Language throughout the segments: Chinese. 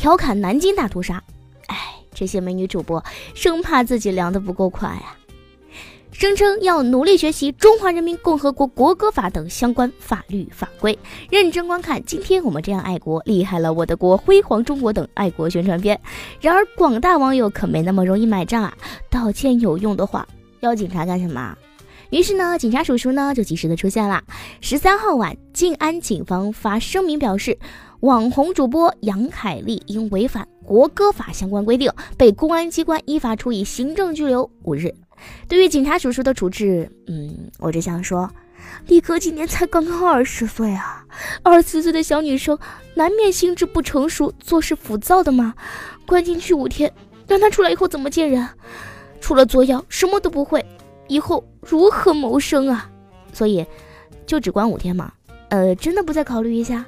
调侃南京大屠杀，哎，这些美女主播生怕自己凉的不够快啊！声称要努力学习《中华人民共和国国歌法》等相关法律法规，认真观看。今天我们这样爱国，厉害了我的国，辉煌中国等爱国宣传片。然而广大网友可没那么容易买账啊！道歉有用的话，要警察干什么？于是呢，警察叔叔呢就及时的出现了。十三号晚，静安警方发声明表示。网红主播杨凯丽因违反国歌法相关规定，被公安机关依法处以行政拘留五日。对于警察叔叔的处置，嗯，我只想说，力哥今年才刚刚二十岁啊，二十岁的小女生难免心智不成熟，做事浮躁的嘛。关进去五天，让他出来以后怎么见人？除了作妖，什么都不会，以后如何谋生啊？所以，就只关五天嘛。呃，真的不再考虑一下？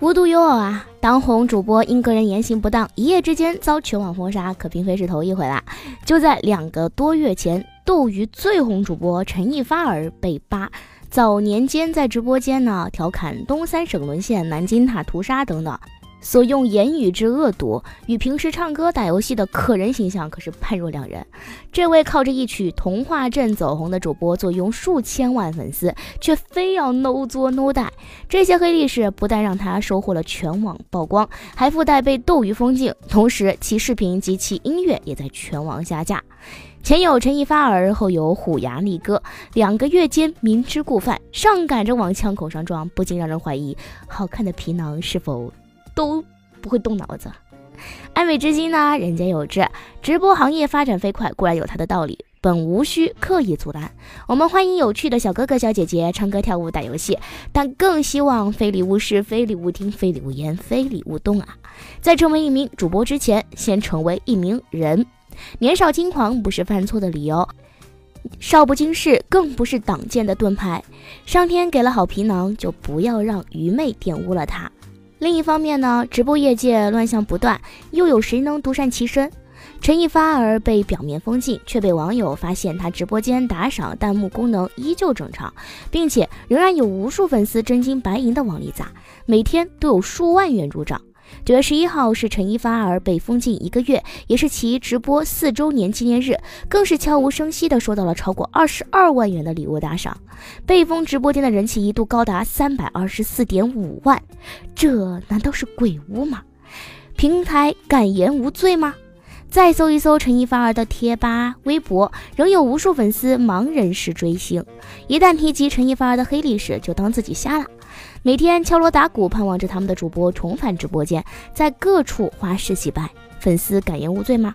无独有偶啊，当红主播因个人言行不当，一夜之间遭全网封杀，可并非是头一回啦。就在两个多月前，斗鱼最红主播陈一发儿被扒，早年间在直播间呢调侃东三省沦陷、南京塔屠杀等等。所用言语之恶毒，与平时唱歌打游戏的可人形象可是判若两人。这位靠着一曲《童话镇》走红的主播，坐拥数千万粉丝，却非要 no 作 no 带。这些黑历史不但让他收获了全网曝光，还附带被斗鱼封禁，同时其视频及其音乐也在全网下架。前有陈一发儿，后有虎牙力哥，两个月间明知故犯，上赶着往枪口上撞，不禁让人怀疑好看的皮囊是否。都不会动脑子，安慰之心呢，人皆有之。直播行业发展飞快，固然有它的道理，本无需刻意阻拦。我们欢迎有趣的小哥哥、小姐姐唱歌、跳舞、打游戏，但更希望非礼勿视、非礼勿听、非礼勿言、非礼勿动啊！在成为一名主播之前，先成为一名人。年少轻狂不是犯错的理由，少不经事更不是挡箭的盾牌。上天给了好皮囊，就不要让愚昧玷污了它。另一方面呢，直播业界乱象不断，又有谁能独善其身？陈一发儿被表面封禁，却被网友发现他直播间打赏弹幕功能依旧正常，并且仍然有无数粉丝真金白银的往里砸，每天都有数万元入账。九月十一号是陈一发儿被封禁一个月，也是其直播四周年纪念日，更是悄无声息的收到了超过二十二万元的礼物打赏。被封直播间的人气一度高达三百二十四点五万，这难道是鬼屋吗？平台敢言无罪吗？再搜一搜陈一发儿的贴吧、微博，仍有无数粉丝盲人式追星。一旦提及陈一发儿的黑历史，就当自己瞎了。每天敲锣打鼓，盼望着他们的主播重返直播间，在各处花式洗白。粉丝敢言无罪吗？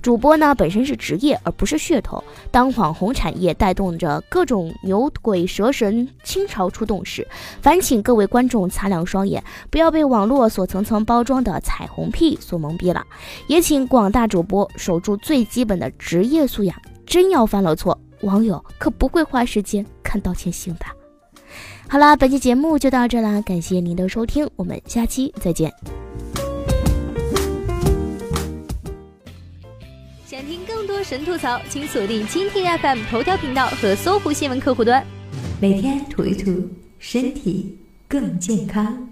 主播呢本身是职业，而不是噱头。当网红产业带动着各种牛鬼蛇神倾巢出动时，烦请各位观众擦亮双眼，不要被网络所层层包装的彩虹屁所蒙蔽了。也请广大主播守住最基本的职业素养。真要犯了错，网友可不会花时间看道歉信的。好啦，本期节目就到这啦，感谢您的收听，我们下期再见。想听更多神吐槽，请锁定蜻蜓 FM 头条频道和搜狐新闻客户端，每天吐一吐，身体更健康。